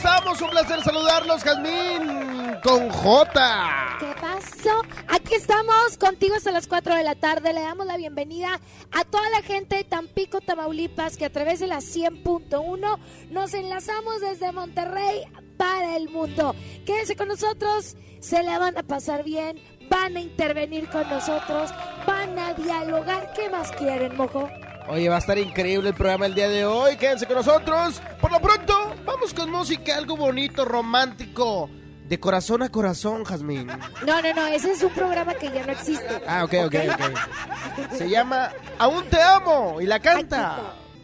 ¿Cómo estamos? Un placer saludarlos, Jazmín con J. ¿Qué pasó? Aquí estamos contigo hasta las 4 de la tarde. Le damos la bienvenida a toda la gente de Tampico, Tamaulipas, que a través de la 100.1 nos enlazamos desde Monterrey para el mundo. Quédense con nosotros, se la van a pasar bien, van a intervenir con nosotros, van a dialogar. ¿Qué más quieren, mojo? Oye, va a estar increíble el programa el día de hoy. Quédense con nosotros. Por lo pronto, vamos con música, algo bonito, romántico. De corazón a corazón, Jazmín. No, no, no, ese es un programa que ya no existe. Ah, ok, ok, ok. Se llama Aún te amo y la canta.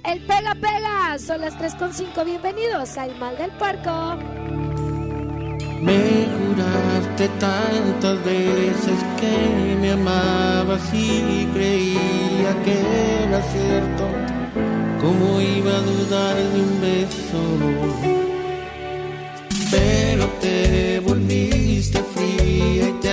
El pega pega, son las 3.5. Bienvenidos al mal del puerco. Me juraste tantas veces que me amabas y creía que era cierto. ¿Cómo iba a dudar de un beso? Pero te volviste fría y te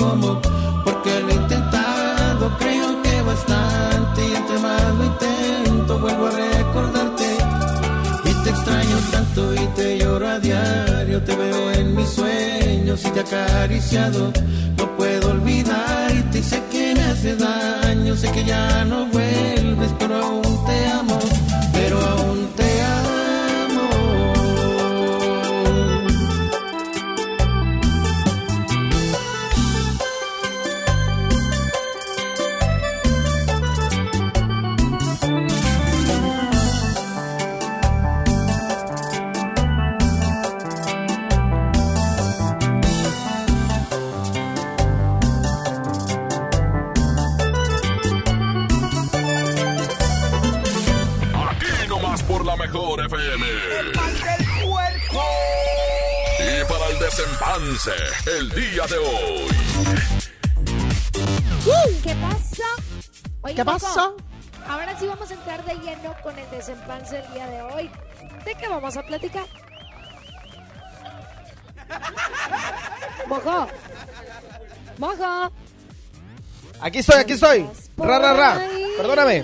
acariciado. No puedo olvidarte y sé que me hace daño, sé que ya no vuelves, pero aún te amo, el día de hoy. ¿Qué pasa? Oye, ¿Qué Mojo, pasó? Ahora sí vamos a entrar de lleno con el desempance el día de hoy. ¿De qué vamos a platicar? Mojo. Mojo. Aquí estoy, aquí estoy. Ra, ra, ra. Perdóname.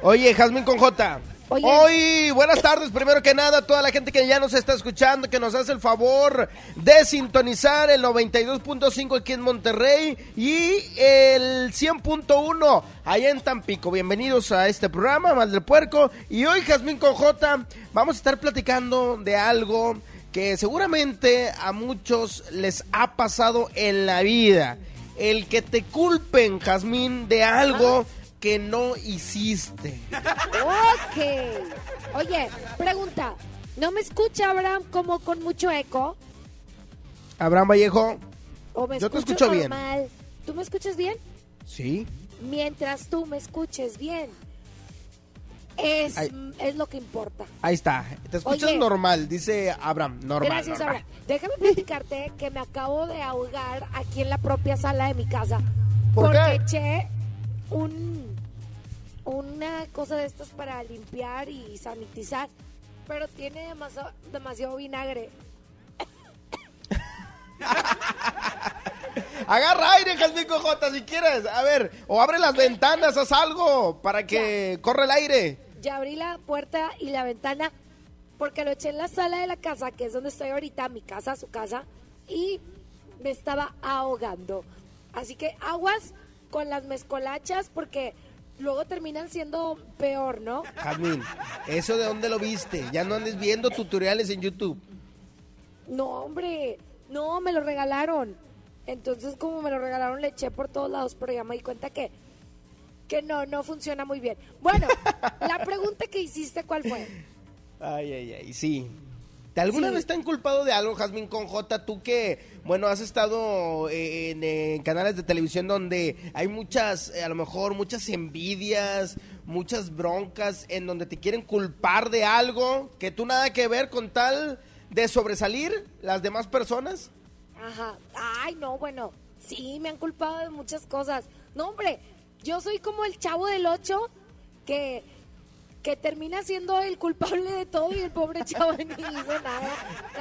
Oye, Jazmín con J. Oye, Hoy, buenas tardes, primero que nada, a toda la gente que ya nos está escuchando, que nos hace el favor de sintonizar el 92.5 aquí en Monterrey y el 100.1 allá en Tampico. Bienvenidos a este programa, Mal del Puerco. Y hoy, Jazmín con J, vamos a estar platicando de algo que seguramente a muchos les ha pasado en la vida. El que te culpen, Jazmín, de algo que no hiciste. ok. Oye, pregunta. ¿No me escucha Abraham como con mucho eco? Abraham Vallejo, ¿O me Yo te escucho bien. ¿Tú me escuchas bien? sí. Mientras tú me escuches bien. Es, es lo que importa. Ahí está. Te escuchas Oye. normal, dice Abraham. Normal. Gracias, normal. Abraham. Déjame platicarte que me acabo de ahogar aquí en la propia sala de mi casa. ¿Por porque qué? eché un, una cosa de estas para limpiar y sanitizar. Pero tiene demasiado, demasiado vinagre. Agarra aire, Jazmín Cojota, si quieres. A ver, o abre las ventanas, haz algo para que corra el aire. Ya abrí la puerta y la ventana porque lo eché en la sala de la casa, que es donde estoy ahorita, mi casa, su casa, y me estaba ahogando. Así que aguas con las mezcolachas porque luego terminan siendo peor, ¿no? Jazmín, ¿eso de dónde lo viste? Ya no andes viendo tutoriales en YouTube. No, hombre, no, me lo regalaron. Entonces, como me lo regalaron, le eché por todos lados, pero ya me di cuenta que, que no, no funciona muy bien. Bueno, la pregunta que hiciste, ¿cuál fue? Ay, ay, ay, sí. ¿Te alguna Sí. vez te han culpado de algo, Jazmín con J? Tú que, bueno, has estado eh, en, eh, canales de televisión donde hay muchas, eh, a lo mejor, muchas envidias, muchas broncas, en donde te quieren culpar de algo que tú nada que ver con tal de sobresalir las demás personas. Ajá. Ay, no, bueno, sí, me han culpado de muchas cosas. No, hombre, yo soy como el chavo del 8 que, que termina siendo el culpable de todo y el pobre chavo ni hizo nada.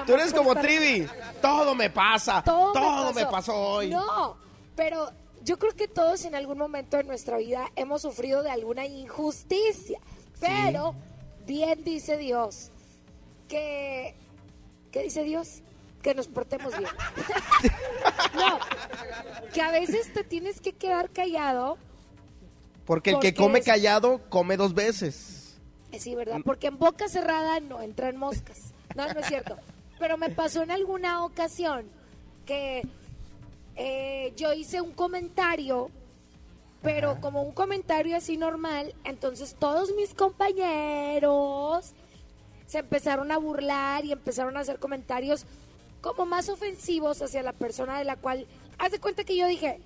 Tú eres como estar- Trivi, todo me pasa, todo, Todo, me, pasó. hoy. No, pero yo creo que todos en algún momento de nuestra vida hemos sufrido de alguna injusticia. Pero bien dice Dios que... ¿Qué dice Dios? Que nos portemos bien. no, que a veces te tienes que quedar callado. Porque el que come es- callado come dos veces. Sí, ¿verdad? Porque en boca cerrada no entran moscas. No, no es cierto. Pero me pasó en alguna ocasión que eh, yo hice un comentario, pero como un comentario así normal, entonces todos mis compañeros se empezaron a burlar y empezaron a hacer comentarios como más ofensivos hacia la persona de la cual, haz de cuenta que yo dije,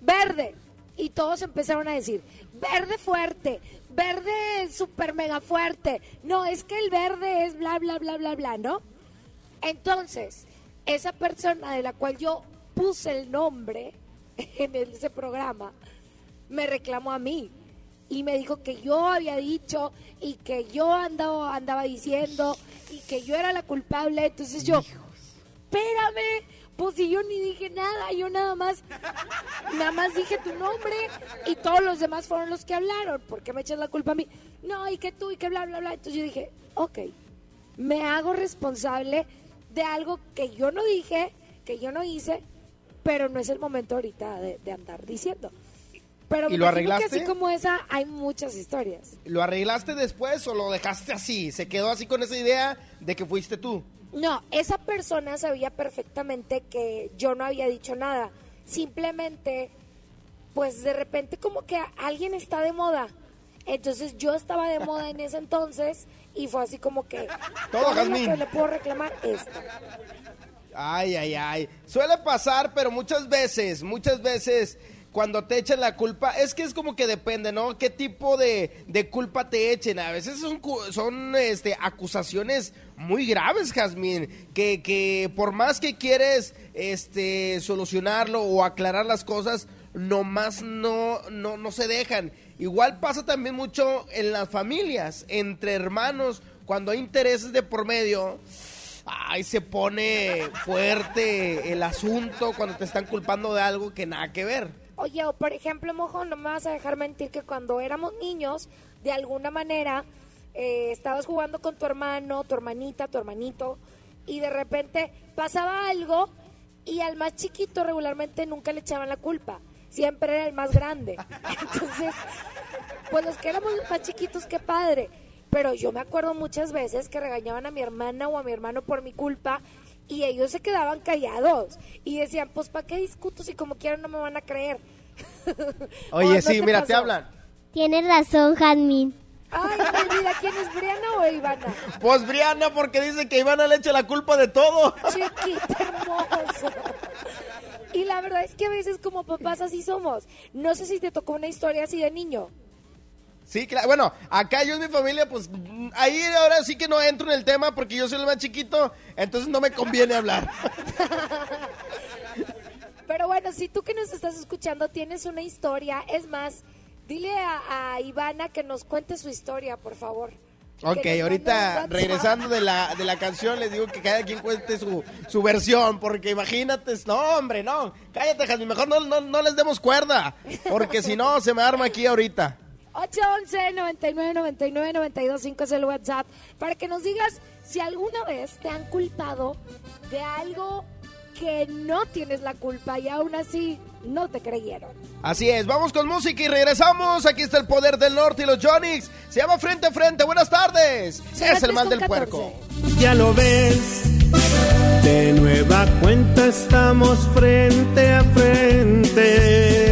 verde. Y todos empezaron a decir, verde fuerte, verde super mega fuerte. No, es que el verde es bla, bla, bla, bla, bla, ¿no? Entonces, esa persona de la cual yo puse el nombre en ese programa, me reclamó a mí y me dijo que yo había dicho y que yo andaba, andaba diciendo y que yo era la culpable. Entonces yo, espérame, pues si yo ni dije nada, yo nada más, nada más dije tu nombre y todos los demás fueron los que hablaron. ¿Por qué me echas la culpa a mí? No, y que tú, y que bla, bla, bla. Entonces yo dije, ok, me hago responsable de algo que yo no dije, que yo no hice, pero no es el momento ahorita de, de andar diciendo. Pero ¿Y lo imagino que arreglaste? así como esa hay muchas historias. ¿Lo arreglaste después o lo dejaste así? ¿Se quedó así con esa idea de que fuiste tú? No, esa persona sabía perfectamente que yo no había dicho nada. Simplemente, pues de repente como que alguien está de moda. Entonces yo estaba de moda en ese entonces y fue así como que Todo, Jazmín. que le puedo reclamar esto. Ay, ay, ay. Suele pasar, pero muchas veces, muchas veces cuando te echan la culpa, es que es como que depende, ¿no? ¿Qué tipo de, de culpa te echen? A veces son, son este, acusaciones muy graves, Jazmín, que, que por más que quieres este, solucionarlo o aclarar las cosas, nomás no, no, no se dejan. Igual pasa también mucho en las familias, entre hermanos, cuando hay intereses de por medio. Ay, se pone fuerte el asunto cuando te están culpando de algo que nada que ver. Oye, o por ejemplo, Mojo, no me vas a dejar mentir que cuando éramos niños, de alguna manera, eh, estabas jugando con tu hermano, tu hermanita, tu hermanito, y de repente pasaba algo y al más chiquito regularmente nunca le echaban la culpa, siempre era el más grande. Entonces, pues los que éramos más chiquitos, qué padre. Pero yo me acuerdo muchas veces que regañaban a mi hermana o a mi hermano por mi culpa y ellos se quedaban callados y decían, pues ¿para qué discuto si como quieran no me van a creer? ¿O Oye, sí, te mira, te hablan. Tienes razón, Jazmín. Ay, mi vida, ¿quién es Briana o Ivana? Pues Briana, porque dice que Ivana le echa la culpa de todo. Chiquita hermosa. Y la verdad es que a veces como papás así somos. No sé si te tocó una historia así de niño. Sí, claro. Bueno, acá yo en mi familia, pues ahí ahora sí que no entro en el tema porque yo soy el más chiquito, entonces no me conviene hablar. Pero bueno, si tú que nos estás escuchando tienes una historia, es más, dile a, a Ivana que nos cuente su historia, por favor. Ok, ahorita regresando de la, de la canción, les digo que cada quien cuente su, su versión, porque imagínate, no, hombre, no, cállate, Jasmine, mejor no, no, no les demos cuerda, porque si no, se me arma aquí ahorita. 811 99 99 92 5 es el WhatsApp para que nos digas si alguna vez te han culpado de algo que no tienes la culpa y aún así no te creyeron. Así es, vamos con música y regresamos. Aquí está el poder del norte y los Jonix. Se llama Frente a Frente. Buenas tardes. Es el 3 mal del 14. puerco. Ya lo ves, de nueva cuenta estamos frente a frente.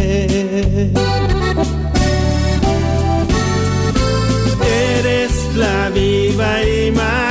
Viva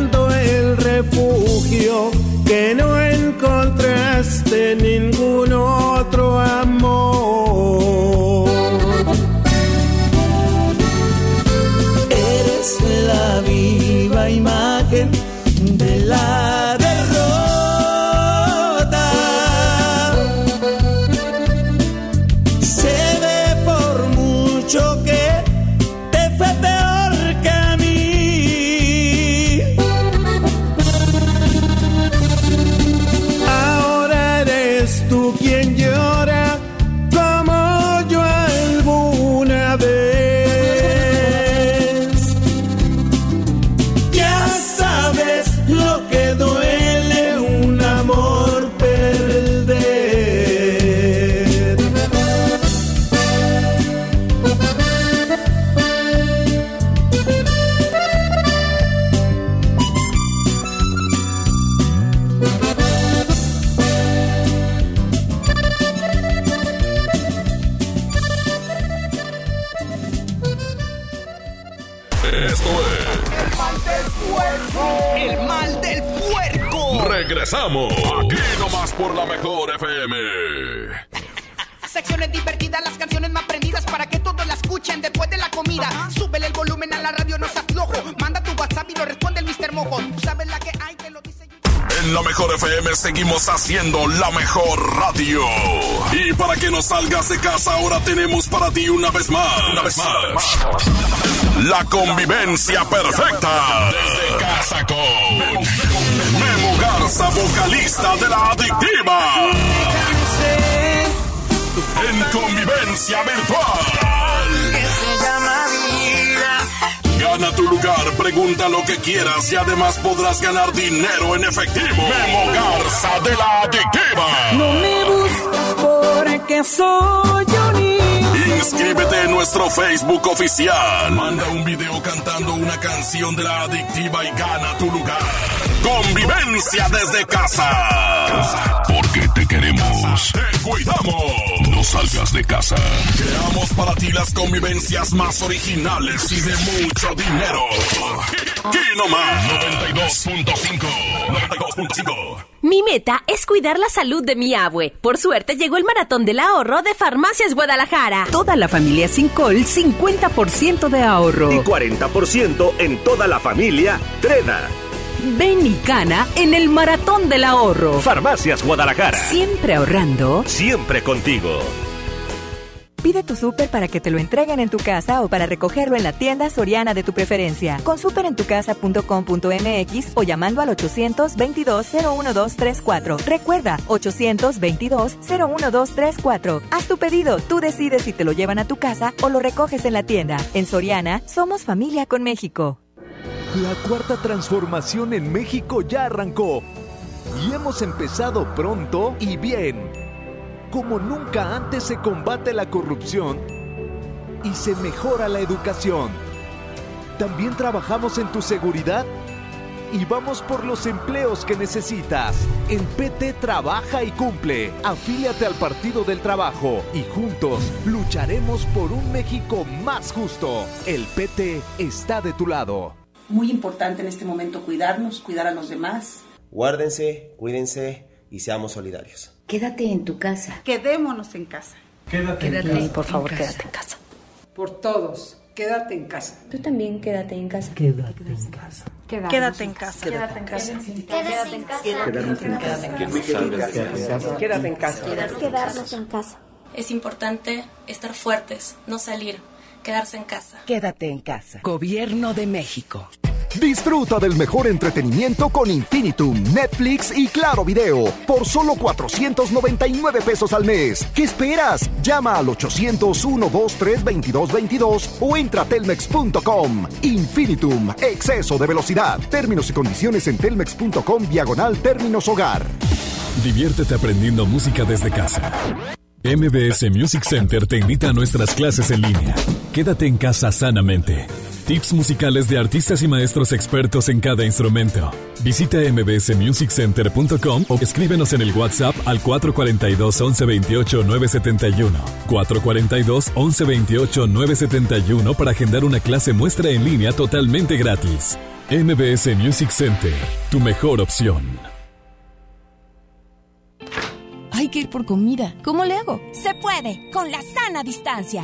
refugio que no encontraste en ningún otro amor. Regresamos. Aquí nomás por la mejor FM. Secciones divertidas, las canciones más prendidas para que todos la escuchen después de la comida. Súbele el volumen a la radio, no seas flojo. Manda tu WhatsApp y lo responde el Mr. Mojo. Tú sabes la que hay, te lo dice En la mejor FM seguimos haciendo la mejor radio. Y para que no salgas de casa, ahora tenemos para ti una vez más. Una vez más. La convivencia perfecta. Desde casa con Vocalista de la adictiva. En convivencia virtual. Gana tu lugar, pregunta lo que quieras y además podrás ganar dinero en efectivo. Memo Garza de la adictiva. No me buscas porque soy un Inscríbete en nuestro Facebook oficial. Manda un video cantando una canción de la adictiva y gana tu lugar. Convivencia desde casa. Porque te queremos. Te cuidamos. No salgas de casa. Creamos para ti las convivencias más originales y de mucho dinero. Aquí nomás. 92.5. 92.5. Mi meta es cuidar la salud de mi abue. Por suerte llegó el maratón del ahorro de Farmacias Guadalajara. Toda la familia sin col, 50% de ahorro. Y 40% en toda la familia Treda. Ven y gana en el maratón del ahorro. Farmacias Guadalajara. Siempre ahorrando. Siempre contigo. Pide tu súper para que te lo entreguen en tu casa o para recogerlo en la tienda soriana de tu preferencia. Con superentucasa.com.mx o llamando al 822-01234. Recuerda, 822-01234. Haz tu pedido, tú decides si te lo llevan a tu casa o lo recoges en la tienda. En Soriana, somos familia con México. La cuarta transformación en México ya arrancó. Y hemos empezado pronto y bien como nunca antes se combate la corrupción y se mejora la educación. También trabajamos en tu seguridad y vamos por los empleos que necesitas. En PT trabaja y cumple. Afíliate al Partido del Trabajo y juntos lucharemos por un México más justo. El PT está de tu lado. Muy importante en este momento cuidarnos, cuidar a los demás. Guárdense, cuídense y seamos solidarios. Quédate en tu casa. Quedémonos en casa. Quédate, quédate en por favor, quédate en casa. Por todos, quédate en casa. Tú también quédate en casa. Quédate en casa. Quédate en casa. Quédate en casa. Quédate en casa. Quédate en casa. Quédate en casa. Quedarnos en casa. Es importante estar fuertes, no salir, quedarse en casa. Quédate en casa. Gobierno de México. Disfruta del mejor entretenimiento con Infinitum, Netflix y Claro Video por solo 499 pesos al mes. ¿Qué esperas? Llama al 800-123-2222 o entra a telmex.com. Infinitum, exceso de velocidad. Términos y condiciones en telmex.com diagonal términos hogar. Diviértete aprendiendo música desde casa. MBS Music Center te invita a nuestras clases en línea. Quédate en casa sanamente. Tips musicales de artistas y maestros expertos en cada instrumento. Visita mbsmusiccenter.com o escríbenos en el WhatsApp al 442 1128 971. 442 1128 971 para agendar una clase muestra en línea totalmente gratis. MBS Music Center, tu mejor opción. Hay que ir por comida. ¿Cómo le hago? Se puede, con la sana distancia.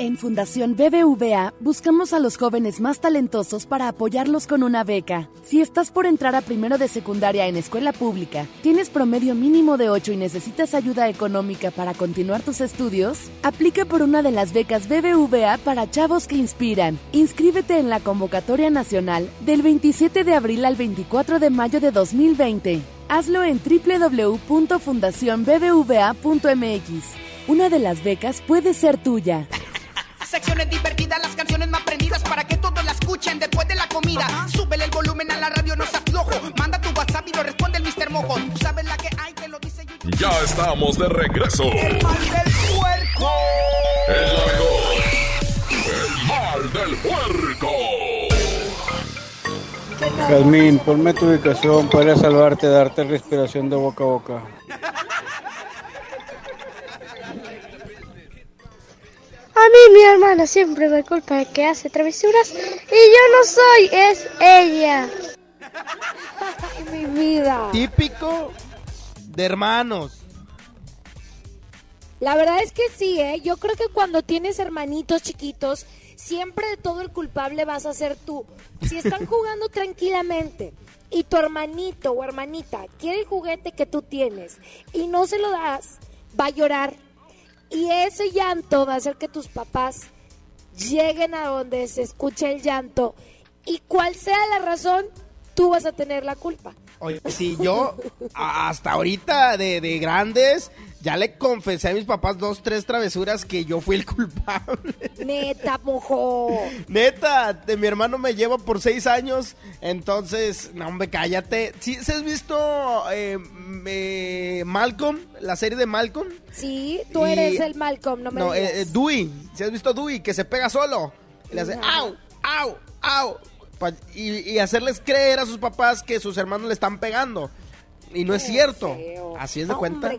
En Fundación BBVA buscamos a los jóvenes más talentosos para apoyarlos con una beca. Si estás por entrar a primero de secundaria en escuela pública, tienes promedio mínimo de 8 y necesitas ayuda económica para continuar tus estudios, aplica por una de las becas BBVA para chavos que inspiran. Inscríbete en la convocatoria nacional del 27 de abril al 24 de mayo de 2020. Hazlo en www.fundacionbbva.mx. una de las becas puede ser tuya. Secciones divertidas, las canciones más prendidas para que todos la escuchen después de la comida. Súbele el volumen a la radio, no se aflojo. Manda tu WhatsApp y lo responde el Mr. Mojo. Tú sabes la que hay, que lo dice yo. Ya estamos de regreso. El mal del puerco. El mal del puerco. Jazmín, ponme tu ubicación para salvarte, darte respiración de boca a boca. A mí mi hermana siempre me culpa de que hace travesuras y yo no soy, es ella. mi vida. Típico de hermanos. La verdad es que sí, ¿eh? Yo creo que cuando tienes hermanitos chiquitos, siempre de todo el culpable vas a ser tú. Si están jugando tranquilamente y tu hermanito o hermanita quiere el juguete que tú tienes y no se lo das, va a llorar. Y ese llanto va a hacer que tus papás lleguen a donde se escuche el llanto y cual sea la razón, tú vas a tener la culpa. Oye, si yo hasta ahorita de grandes ya le confesé a mis papás dos, tres travesuras que yo fui el culpable. Neta, mojo. Neta, de mi hermano me lleva por seis años, entonces, no hombre, cállate. ¿Sí, ¿sí has visto eh, eh, Malcolm, la serie de Malcolm? Sí, tú Y- eres el Malcolm, no me No, digas. eh, eh, Dewey, ¿sí has visto Dewey? Que se pega solo. Y le hace, No. au, au, au. Y, y hacerles creer a sus papás que sus hermanos le están pegando. Y no es cierto. Así es de cuenta.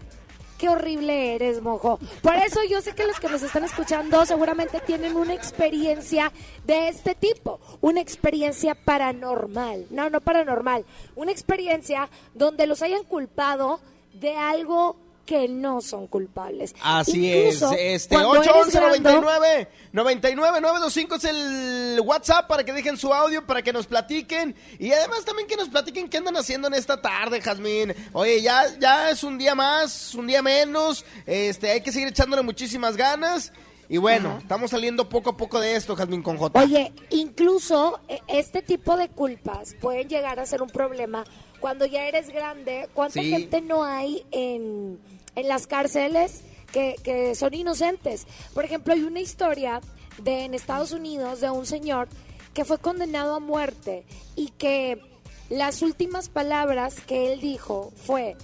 Qué horrible eres, mojo. Por eso yo sé que los que nos están escuchando seguramente tienen una experiencia de este tipo, una experiencia paranormal. No, no paranormal, una experiencia donde los hayan culpado de algo que no son culpables. Así Incluso, es, este cuando eres 811 grande- 99 99 925 es el WhatsApp para que dejen su audio, para que nos platiquen y además también que nos platiquen qué andan haciendo en esta tarde, Jazmín. Oye, ya ya es un día más, un día menos, este hay que seguir echándole muchísimas ganas y bueno, estamos saliendo poco a poco de esto, Jazmín con J. Oye, incluso eh, este tipo de culpas pueden llegar a ser un problema cuando ya eres grande. ¿Cuánta Sí. gente no hay en, en las cárceles que, que son inocentes? Por ejemplo, hay una historia de en Estados Unidos de un señor que fue condenado a muerte y que las últimas palabras que él dijo fue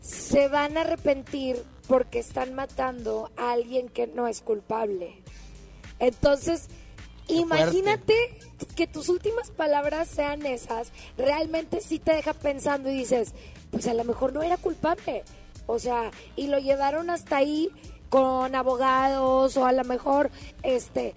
se van a arrepentir porque están matando a alguien que no es culpable. Entonces, imagínate que tus últimas palabras sean esas, realmente sí te deja pensando y dices, pues a lo mejor no era culpable. O sea, y lo llevaron hasta ahí con abogados o a lo mejor este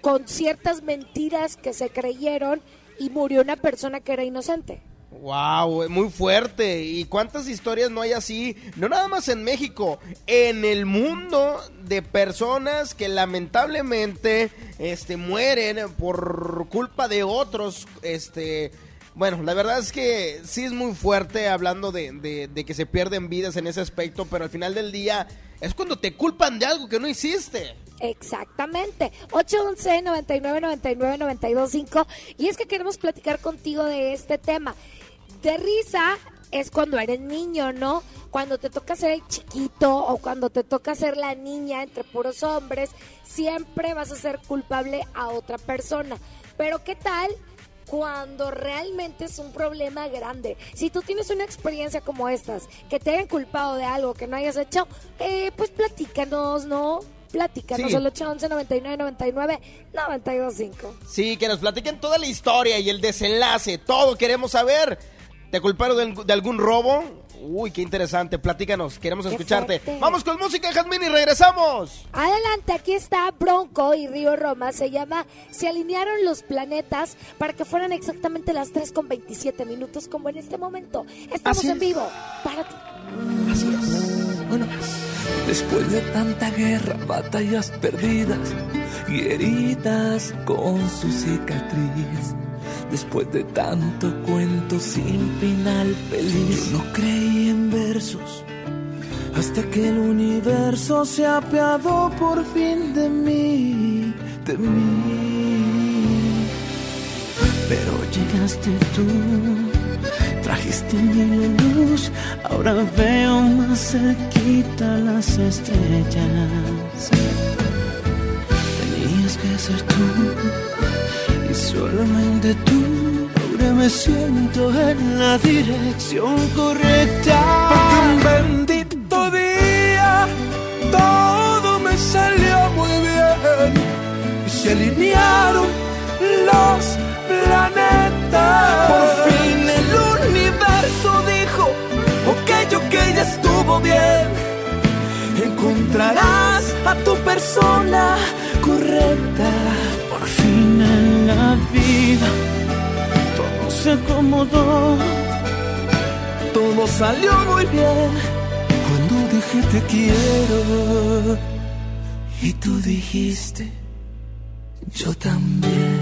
con ciertas mentiras que se creyeron y murió una persona que era inocente. Wow, muy fuerte. ¿Y cuántas historias no hay así? No nada más en México, en el mundo de personas que lamentablemente este mueren por culpa de otros, este bueno, la verdad es que sí es muy fuerte hablando de, de- de que se pierden vidas en ese aspecto, pero al final del día es cuando te culpan de algo que no hiciste. Exactamente. 811 99 99 925 y es que queremos platicar contigo de este tema. De risa es cuando eres niño, ¿no? Cuando te toca ser el chiquito o cuando te toca ser la niña entre puros hombres, siempre vas a ser culpable a otra persona. Pero ¿qué tal cuando realmente es un problema grande. Si tú tienes una experiencia como estas, que te hayan culpado de algo que no hayas hecho, eh, pues platícanos, ¿no? Platícanos Sí. al 811 99 99 925. Sí, que nos platiquen toda la historia y el desenlace, todo queremos saber. ¿Te culparon de, de algún robo? Uy, qué interesante, platícanos, queremos Qué escucharte. fuerte. Vamos con música, Jazmín, y regresamos. Adelante, aquí está Bronco y Río Roma. Se llama Se alinearon los planetas para que fueran exactamente las 3 con 27 minutos, como en este momento. Estamos Así en es. vivo para ti. Así es. Bueno, después de tanta guerra, batallas perdidas y heridas con su cicatriz. Después de tanto cuento sin final feliz. Yo no creí en versos hasta que el universo se apiadó por fin de mí, de mí. Pero llegaste tú Trajiste mi luz, ahora veo más cerquita las estrellas. Tenías que ser tú y solamente tú. Ahora me siento en la dirección correcta. Porque un bendito día todo me salió muy bien y se alinearon los planetas. Por fin el universo dijo, ok, ok, ya estuvo bien. Encontrarás a tu persona correcta. Vida todo se acomodó. Todo salió muy bien cuando dije te quiero. Y tú dijiste, yo también.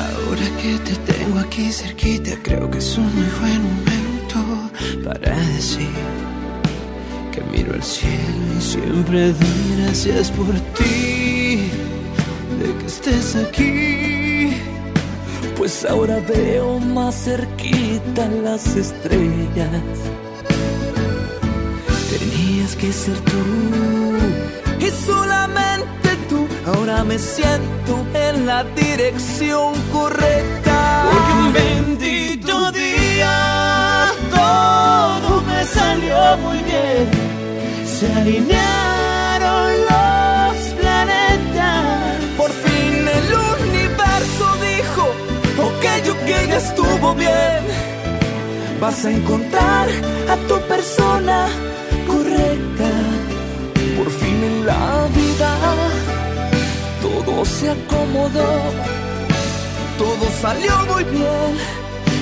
Ahora que te tengo aquí cerquita, creo que es un muy buen momento para decir que miro al cielo y siempre doy gracias por ti, de que estés aquí. Pues ahora veo más cerquita las estrellas. Tenías que ser tú y solamente tú. Ahora me siento en la dirección correcta. Porque un bendito día todo me salió muy bien. Se alinearon los planetas. Por fin el universo dijo, ok, ok, ya estuvo bien. Vas a encontrar a tu persona correcta. Por fin en la vida todo se acomodó, todo salió muy bien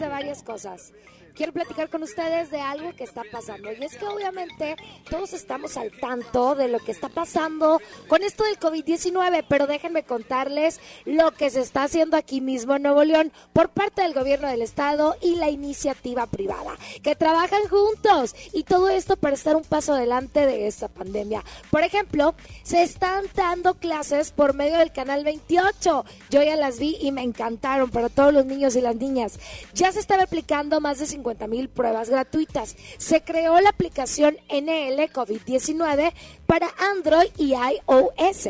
de varias cosas. Quiero platicar con ustedes de algo que está pasando. Y es que obviamente todos estamos al tanto de lo que está pasando con esto del COVID-19, pero déjenme contarles lo que se está haciendo aquí mismo en Nuevo León por parte del gobierno del estado y la iniciativa privada, que trabajan juntos y todo esto para estar un paso adelante de esta pandemia. Por ejemplo, se están dando clases por medio del canal 28. Yo ya las vi y me encantaron para todos los niños y las niñas. Ya se están aplicando más de 50 mil pruebas gratuitas. Se creó la aplicación NL COVID-19 para Android y iOS,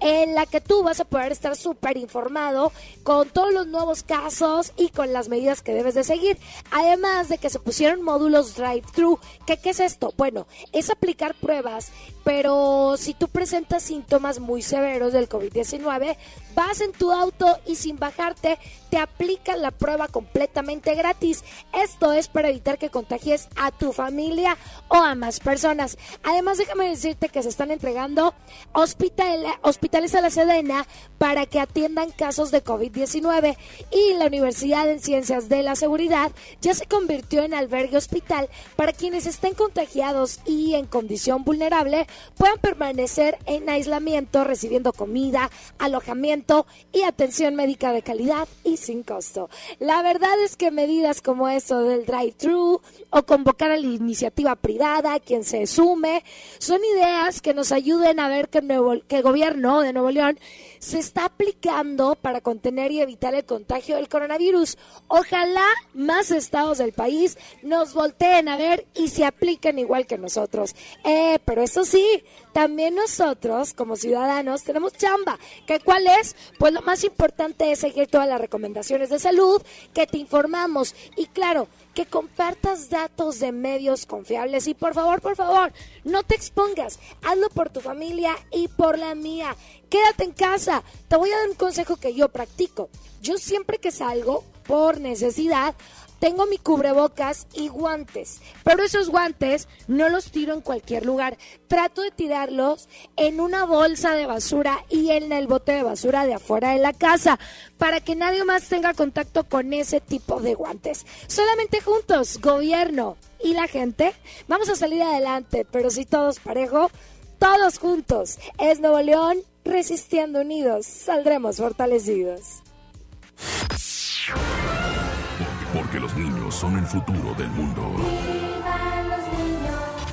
en la que tú vas a poder estar súper informado con todos los nuevos casos y con las medidas que debes de seguir. Además de que se pusieron módulos drive-thru. ¿Qué, ¿Qué es esto? Bueno, es aplicar pruebas, pero si tú presentas síntomas muy severos del COVID-19, vas en tu auto y sin bajarte te aplican la prueba completamente gratis. Esto es para evitar que contagies a tu familia o a más personas. Además, déjame decirte que se están entregando hospital, hospitales a la Sedena para que atiendan casos de COVID-19 y la Universidad en Ciencias de la Seguridad ya se convirtió en albergue hospital para quienes estén contagiados y en condición vulnerable puedan permanecer en aislamiento recibiendo comida, alojamiento y atención médica de calidad y sin costo. La verdad es que medidas como eso del drive-thru o convocar a la iniciativa privada, quien se sume, son ideas que nos ayuden a ver que, nuevo, que el gobierno de Nuevo León se está aplicando para contener y evitar el contagio del coronavirus. Ojalá más estados del país nos volteen a ver y se apliquen igual que nosotros. Eh, pero eso sí, también nosotros como ciudadanos tenemos chamba. ¿Que ¿Cuál es? Pues lo más importante es seguir todas las recomendaciones de salud, que te informamos y claro, que compartas datos de medios confiables y por favor, por favor, no te expongas, hazlo por tu familia y por la mía. Quédate en casa. Te voy a dar un consejo que yo practico. Yo siempre que salgo por necesidad, tengo mi cubrebocas y guantes, pero esos guantes no los tiro en cualquier lugar. Trato de tirarlos en una bolsa de basura y en el bote de basura de afuera de la casa para que nadie más tenga contacto con ese tipo de guantes. Solamente juntos, gobierno y la gente, vamos a salir adelante, pero si todos parejo, todos juntos. Es Nuevo León resistiendo unidos, saldremos fortalecidos. Porque los niños son el futuro del mundo.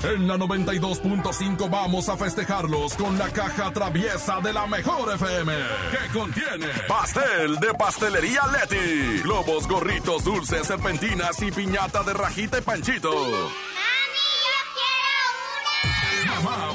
En la 92.5 vamos a festejarlos con la caja traviesa de la mejor FM, que contiene pastel de pastelería Leti, globos, gorritos, dulces, serpentinas y piñata de rajita y panchito.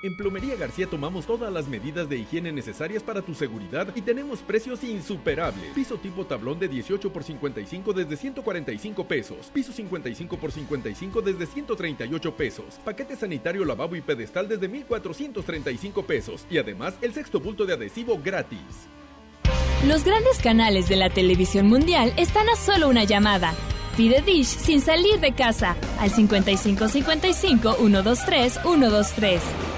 En Plomería García tomamos todas las medidas de higiene necesarias para tu seguridad y tenemos precios insuperables. Piso tipo tablón de 18 por 55 desde 145 pesos. Piso 55 por 55 desde 138 pesos. Paquete sanitario lavabo y pedestal desde 1435 pesos. Y además el sexto bulto de adhesivo gratis. Los grandes canales de la televisión mundial están a solo una llamada. Pide Dish sin salir de casa al 5555 123 123.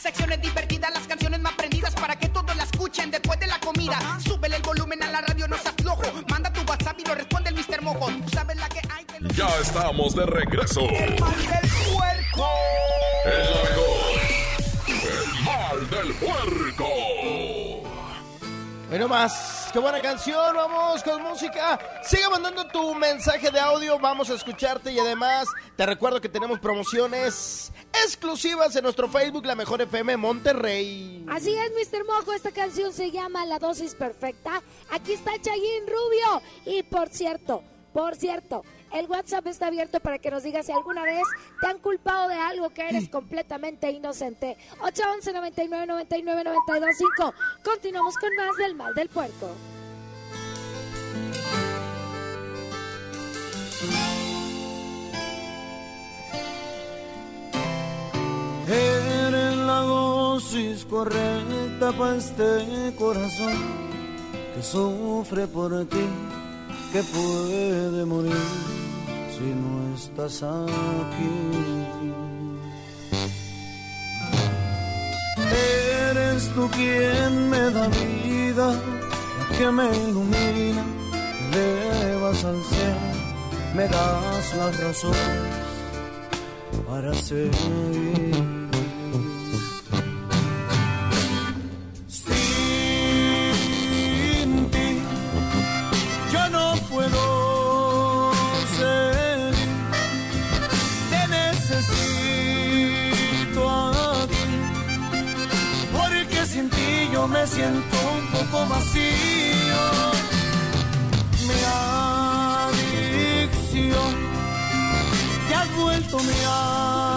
Secciones divertidas, las canciones más prendidas para que todos la escuchen después de la comida. Súbele el volumen a la radio, no seas flojo. Manda tu WhatsApp y lo responde el Mr. Mojo. Tú sabes la que hay. Que... Ya estamos de regreso. El mal del puerco. El mejor. El mal del puerco. Bueno más, qué buena canción, vamos con música. Sigue mandando tu mensaje de audio, vamos a escucharte y además te recuerdo que tenemos promociones exclusivas en nuestro Facebook La Mejor FM Monterrey. Así es, Mr. Mojo, esta canción se llama La Dosis Perfecta. Aquí está Chayín Rubio. Y por cierto, por cierto, el WhatsApp está abierto para que nos digas si alguna vez te han culpado de algo que eres completamente inocente. 811 99 99 92 5. Continuamos con más del mal del puerco. Eres la dosis correcta para este corazón que sufre por ti, que puede morir si no estás aquí. Eres tú quien me da vida, la que me ilumina, me elevas al cielo, me das las razones para seguir. Siento un poco vacío. Mi adicción. Te has vuelto mi adicción.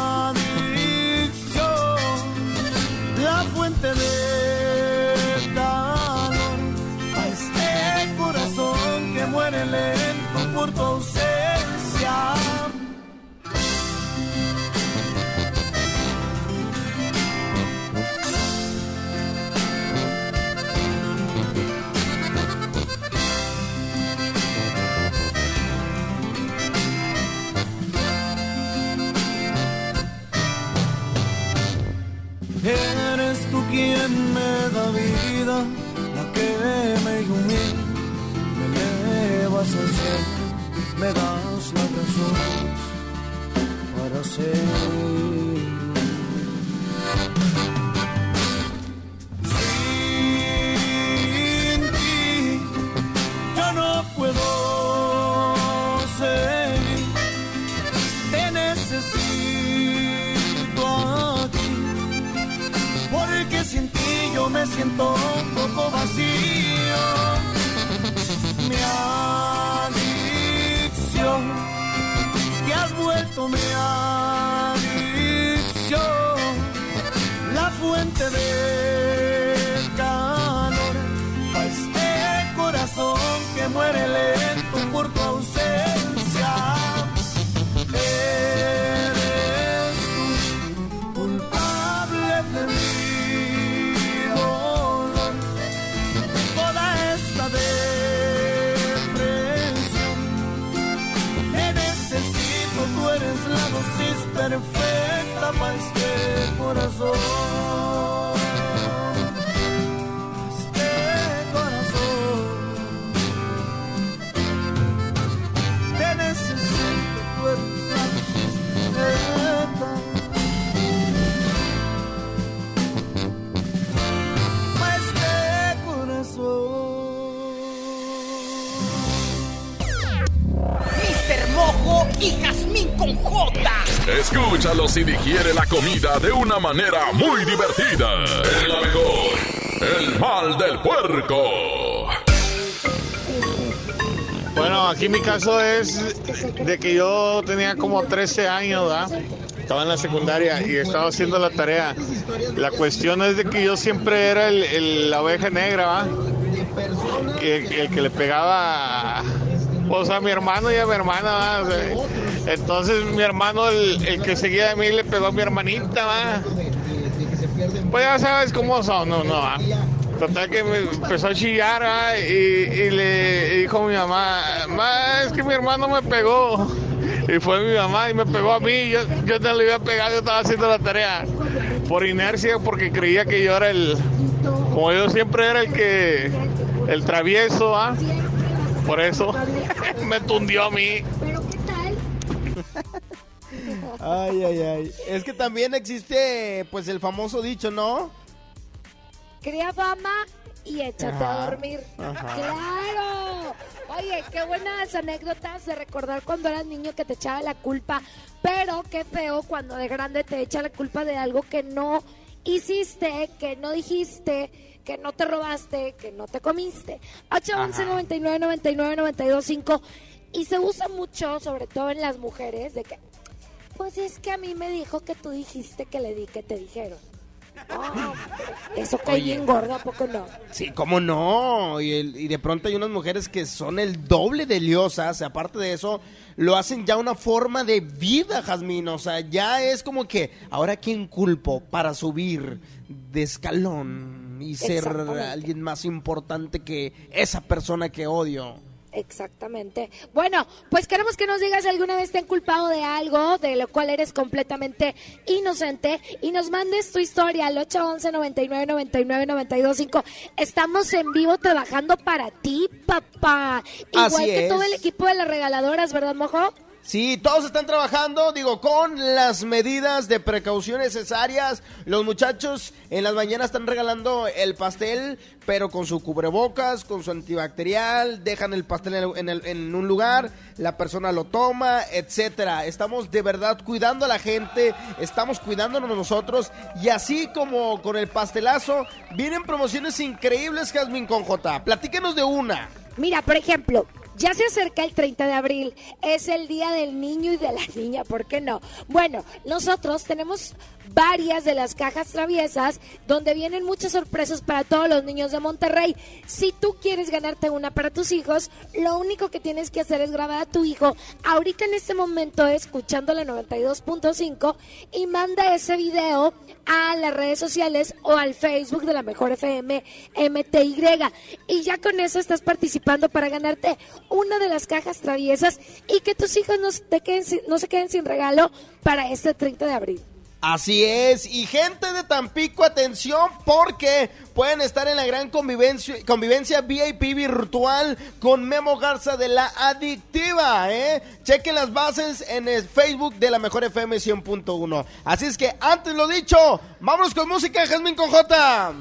Me das la razón para seguir. Sin ti yo no puedo seguir, te necesito aquí porque sin ti yo me siento corazón. Escúchalo si digiere la comida de una manera muy divertida. Mejor. El mal del puerco. Bueno, aquí mi caso es de que yo tenía como 13 años, ¿verdad? Estaba en la secundaria y estaba haciendo la tarea. La cuestión es de que yo siempre era el, el- la oveja negra, ¿va? Que, el que le pegaba pues, a mi hermano y a mi hermana, ¿va? Entonces mi hermano, el, que seguía de mí, le pegó a mi hermanita, ¿va? Pues ya sabes cómo son, no, no, ¿va? Total que me empezó a chillar y, le dijo a mi mamá, "Ma, es que mi hermano me pegó. Y fue mi mamá y me pegó a mí. Yo, yo no le iba a pegar, yo estaba haciendo la tarea. Por inercia, porque creía que yo era el. Como yo siempre era el que. El travieso, ¿ah? Por eso me tundió a mí. Ay, ay, ay. Es que también existe, pues, el famoso dicho, ¿no? Cría fama y échate Ajá, a dormir. ajá. ¡Claro! Oye, qué buenas anécdotas de recordar cuando eras niño que te echaba la culpa, pero qué feo cuando de grande te echa la culpa de algo que no hiciste, que no dijiste, que no te robaste, que no te comiste. 811 99 99 92 5 y se usa mucho, sobre todo en las mujeres, de que pues es que a mí me dijo que tú dijiste que le di que te dijeron. Oh, eso cae Oye. bien gordo, ¿a poco no? Sí, cómo no. Y, el- y de pronto hay unas mujeres que son el doble de liosas. aparte de eso, lo hacen ya una forma de vida, Jazmín. O sea, ya es como que, ahora quién culpo para subir de escalón y ser alguien más importante que esa persona que odio. Exactamente. Bueno, pues queremos que nos digas si alguna vez te han culpado de algo de lo cual eres completamente inocente y nos mandes tu historia al 811 99 99 925. Estamos en vivo trabajando para ti, papá. Igual Así que es. todo el equipo de las regaladoras, ¿verdad, Mojo? Sí, todos están trabajando, digo, con las medidas de precaución necesarias. Los muchachos en las mañanas están regalando el pastel, pero con su cubrebocas, con su antibacterial, dejan el pastel en, un lugar, la persona lo toma, etcétera. Estamos de verdad cuidando a la gente, estamos cuidándonos nosotros y así como con el pastelazo, vienen promociones increíbles, Jasmine con J. Platíquenos de una. Mira, por ejemplo, ya se acerca el 30 de abril, es el día del niño y de la niña, ¿por qué no? Bueno, nosotros tenemos varias de las cajas traviesas donde vienen muchas sorpresas para todos los niños de Monterrey. Si tú quieres ganarte una para tus hijos, lo único que tienes que hacer es grabar a tu hijo ahorita en este momento escuchando la 92.5 y manda ese video a las redes sociales o al Facebook de la Mejor FM MTY. Y ya con eso estás participando para ganarte una de las cajas traviesas y que tus hijos no, te queden no se queden sin regalo para este 30 de abril. Así es, y gente de Tampico, atención, porque pueden estar en la gran convivencia, convivencia VIP virtual con Memo Garza de la Adictiva, ¿eh? Chequen las bases en el Facebook de la Mejor FM 100.1. Así es que, antes lo dicho, vámonos con música, Jasmine con J.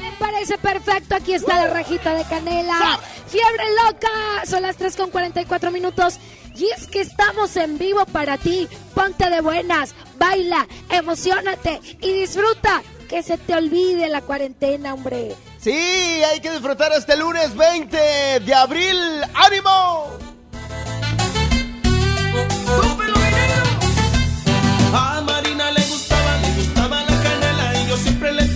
Me parece perfecto, aquí está la rajita de canela. Fiebre loca, son las 3 con 44 minutos. Y es que estamos en vivo para ti. Ponte de buenas, baila, emocionate y disfruta. Que se te olvide la cuarentena, hombre. Sí, hay que disfrutar este lunes 20 de abril. ¡Ánimo! A Marina le gustaba, le gustaba la canela y yo siempre le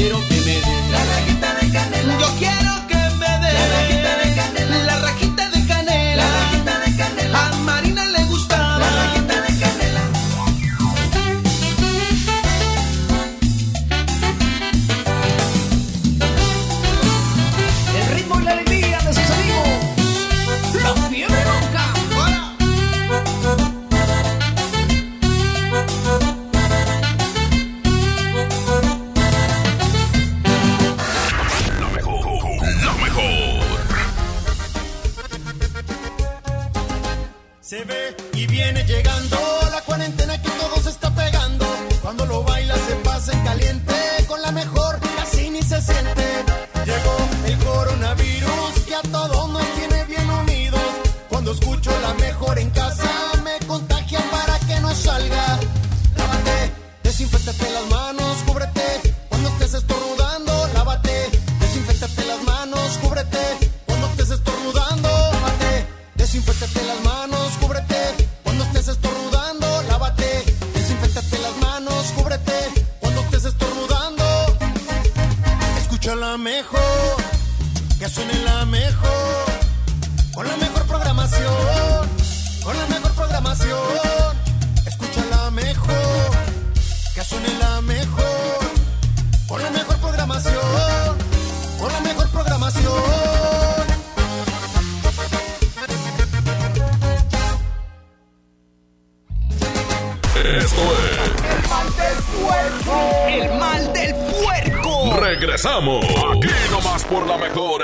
Yo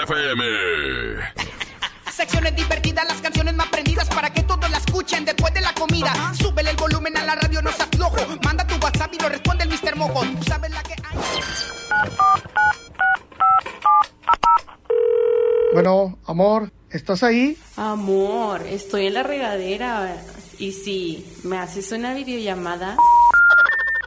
mejor FM. Secciones divertidas, las canciones más prendidas para que todos la escuchen después de la comida. Súbele el volumen a la radio, no seas flojo. Manda tu WhatsApp y lo responde el Mr. Mojo. Tú sabes la que hay. Bueno, amor, ¿estás ahí? Amor, estoy en la regadera. Y si me haces una videollamada.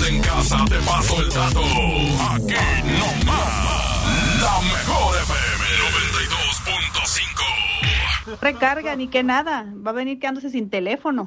Quédate en casa, te paso el dato. Aquí no más. La mejor FM 92.5. Recarga, ni que nada. Va a venir quedándose sin teléfono.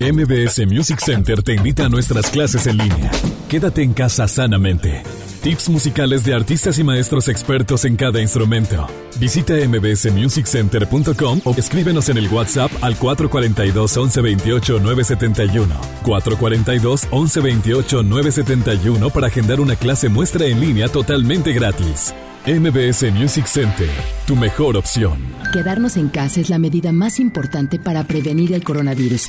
MBS Music Center te invita a nuestras clases en línea. Quédate en casa sanamente. Tips musicales de artistas y maestros expertos en cada instrumento. Visita mbsmusiccenter.com o escríbenos en el WhatsApp al 442 1128 971. 442 1128 971 para agendar una clase muestra en línea totalmente gratis. MBS Music Center, tu mejor opción. Quedarnos en casa es la medida más importante para prevenir el coronavirus.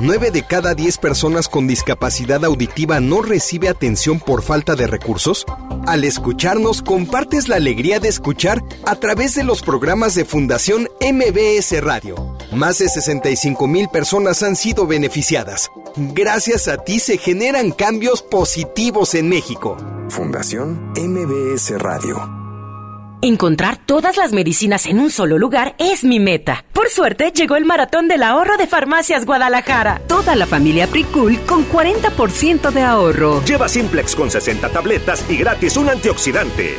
9 de cada 10 personas con discapacidad auditiva no recibe atención por falta de recursos? Al escucharnos, compartes la alegría de escuchar a través de los programas de Fundación MBS Radio. Más de 65 mil personas han sido beneficiadas. Gracias a ti se generan cambios positivos en México. Fundación MBS Radio. Encontrar todas las medicinas en un solo lugar es mi meta. Por suerte, llegó el maratón del ahorro de Farmacias Guadalajara. Toda la familia Pricul con 40% de ahorro. Lleva Simplex con 60 tabletas y gratis un antioxidante.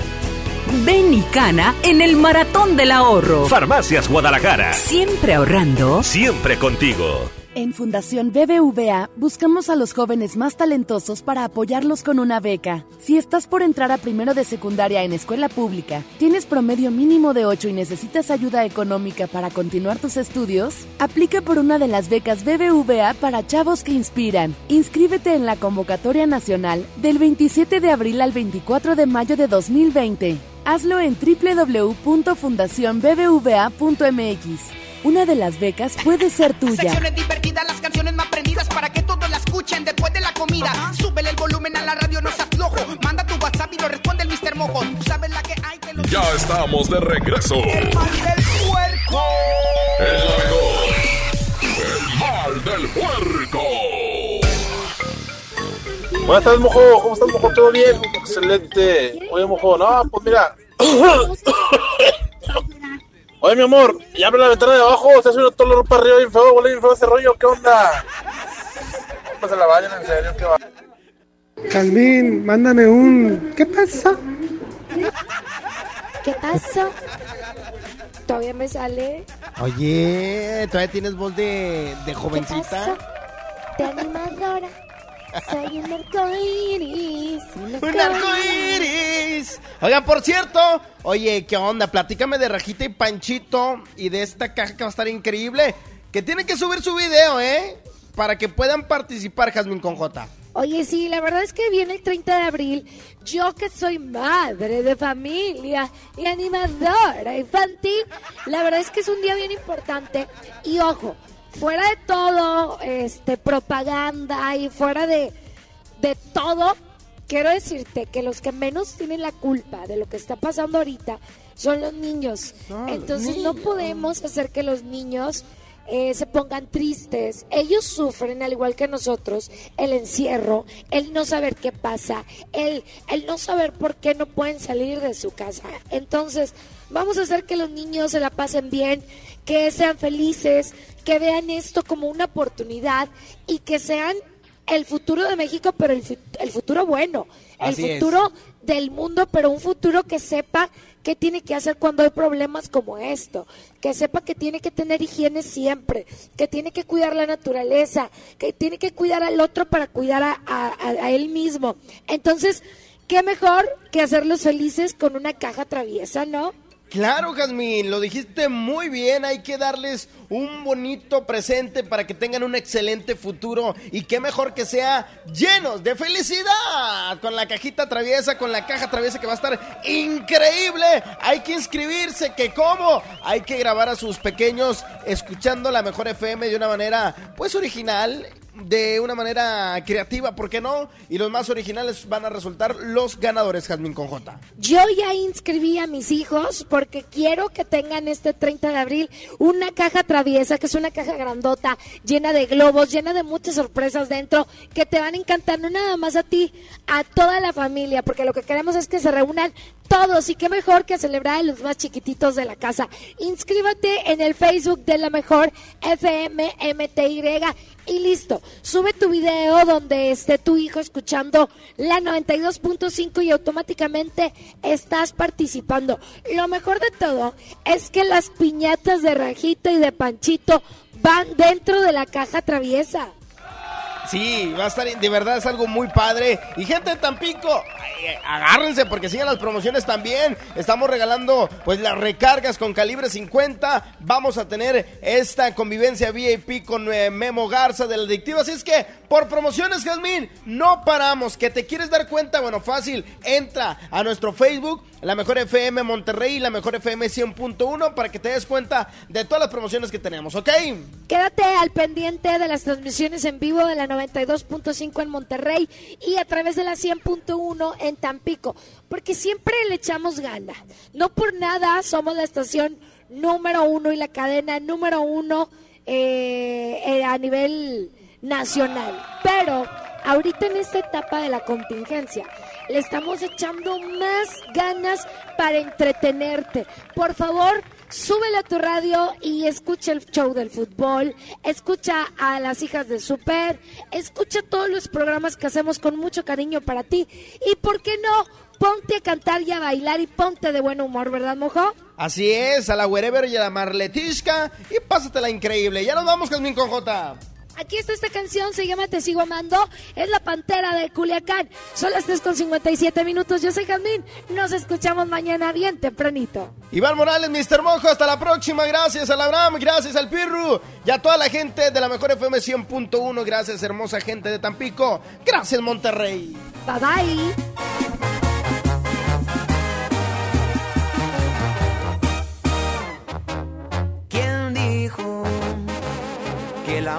Ven y cana en el maratón del ahorro. Farmacias Guadalajara. Siempre ahorrando. Siempre contigo. En Fundación BBVA buscamos a los jóvenes más talentosos para apoyarlos con una beca. Si estás por entrar a primero de secundaria en escuela pública, tienes promedio mínimo de 8 y necesitas ayuda económica para continuar tus estudios, aplica por una de las becas BBVA para chavos que inspiran. Inscríbete en la convocatoria nacional del 27 de abril al 24 de mayo de 2020. Hazlo en www.fundacionbbva.mx. Una de las becas puede ser tuya. Secciones divertidas, las canciones más prendidas para que todos la escuchen después de la comida. Súbele el volumen a la radio, no seas flojo. Manda tu WhatsApp y lo responde el Mr. Mojo. Tú sabes la que hay, te lo Ya estamos de regreso. El mal del puerco. El mejor. El mal del puerco. Buenas tardes, mojo. ¿Cómo estás, mojo? ¿Todo bien? Excelente. Oye, mojo, no, pues mira. Oye, mi amor, ya abre la ventana de abajo. Está subiendo todo la ropa arriba bien feo. Huele bien feo ese rollo. ¿Qué onda? Pues se la vayan, en serio, ¿qué va? Calvin, mándame un... ¿Qué pasa? ¿Qué pasa? Todavía me sale. Oye, ¿todavía tienes voz de, de ¿Qué jovencita? pasa? De animadora. Soy un arcoíris. Un ¡Un arcoíris! Oigan, por cierto, oye, ¿qué onda? Platícame de Rajita y Panchito y de esta caja que va a estar increíble. Que tienen que subir su video, ¿eh? Para que puedan participar, Jazmín con J. Oye, sí, la verdad es que viene el 30 de abril. Yo que soy madre de familia y animadora infantil, la verdad es que es un día bien importante. Y ojo, fuera de todo, este, propaganda y fuera de, de todo, quiero decirte que los que menos tienen la culpa de lo que está pasando ahorita son los niños. Entonces no podemos hacer que los niños eh, se pongan tristes. Ellos sufren, al igual que nosotros, el encierro, el no saber qué pasa, el, el no saber por qué no pueden salir de su casa. Entonces, vamos a hacer que los niños se la pasen bien, que sean felices, que vean esto como una oportunidad y que sean el futuro de México, pero el, el futuro bueno, el es. futuro del mundo, pero un futuro que sepa qué tiene que hacer cuando hay problemas como esto, que sepa que tiene que tener higiene siempre, que tiene que cuidar la naturaleza, que tiene que cuidar al otro para cuidar a, a- a- a él mismo. Entonces, ¿qué mejor que hacerlos felices con una caja traviesa, no? Claro, Jazmín, lo dijiste muy bien. Hay que darles un bonito presente para que tengan un excelente futuro. Y qué mejor que sea llenos de felicidad. Con la cajita traviesa, con la caja traviesa que va a estar increíble. Hay que inscribirse. ¿Que cómo? Hay que grabar a sus pequeños escuchando la mejor FM de una manera, pues, original. De una manera creativa, ¿por qué no? Y los más originales van a resultar los ganadores, Jazmín con J. Yo ya inscribí a mis hijos porque quiero que tengan este 30 de abril una caja traviesa, que es una caja grandota, llena de globos, llena de muchas sorpresas dentro, que te van a encantar, no nada más a ti, a toda la familia, porque lo que queremos es que se reúnan todos y qué mejor que celebrar a los más chiquititos de la casa. Inscríbete en el Facebook de la mejor FMMTY y listo. Sube tu video donde esté tu hijo escuchando la 92.5 y automáticamente estás participando. Lo mejor de todo es que las piñatas de Rajita y de Panchito van dentro de la caja traviesa. Sí, va a estar, de verdad es algo muy padre. Y gente de Tampico, agárrense porque siguen las promociones también. Estamos regalando pues las recargas con calibre 50. Vamos a tener esta convivencia VIP con eh, Memo Garza de la Adictiva. Así es que por promociones, Jazmín, no paramos. Que te quieres dar cuenta, bueno, fácil. Entra a nuestro Facebook, la mejor FM Monterrey y la mejor FM 100.1 para que te des cuenta de todas las promociones que tenemos, ¿ok? Quédate al pendiente de las transmisiones en vivo de la 92.5 en Monterrey y a través de la 100.1 en Tampico, porque siempre le echamos gana. No por nada somos la estación número uno y la cadena número uno eh, eh, a nivel nacional. Pero ahorita en esta etapa de la contingencia le estamos echando más ganas para entretenerte. Por favor, súbele a tu radio y escucha el show del fútbol, escucha a las hijas del super, escucha todos los programas que hacemos con mucho cariño para ti. Y por qué no, ponte a cantar y a bailar y ponte de buen humor, ¿verdad, mojo? Así es, a la Wherever y a la Marletishka y pásatela increíble. Ya nos vamos, Jazmín con J. Aquí está esta canción, se llama Te Sigo Amando, es la Pantera de Culiacán. Son las 3 con 57 minutos, yo soy Jazmín, nos escuchamos mañana bien tempranito. Iván Morales, Mr. Mojo, hasta la próxima. Gracias al Abraham, gracias al Pirru y a toda la gente de la mejor FM 100.1. Gracias, hermosa gente de Tampico. Gracias, Monterrey. Bye bye.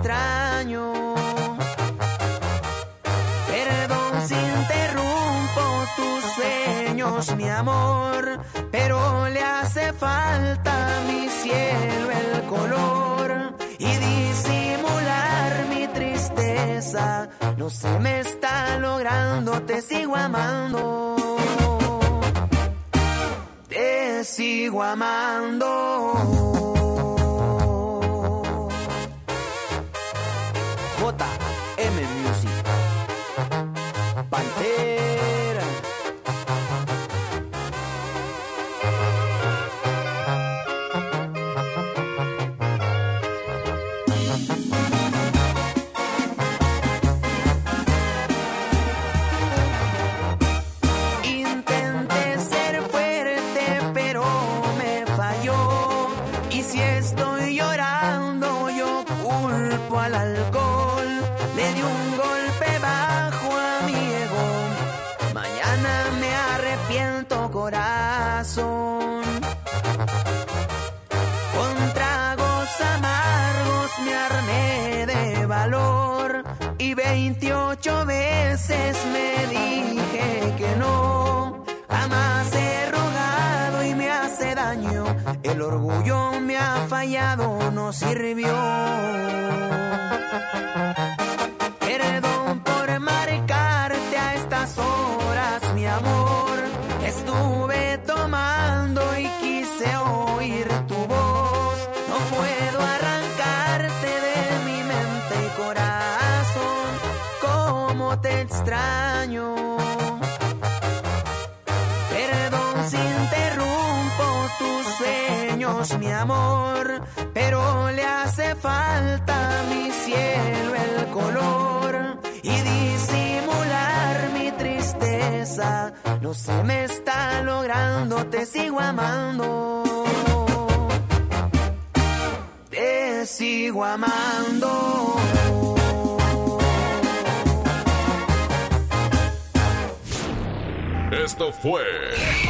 extraño. Perdón si interrumpo tus sueños, mi amor, pero le hace falta a mi cielo el color y disimular mi tristeza. No se me está logrando, te sigo amando. Te sigo amando. Sirvió. Perdón por marcarte a estas horas, mi amor. Estuve tomando y quise oír tu voz. No puedo arrancarte de mi mente y corazón. Cómo te extraño. Perdón si interrumpo tus sueños, mi amor, pero le hace falta a mi cielo el color y disimular mi tristeza. No se me está logrando, te sigo amando. Te sigo amando. Esto fue.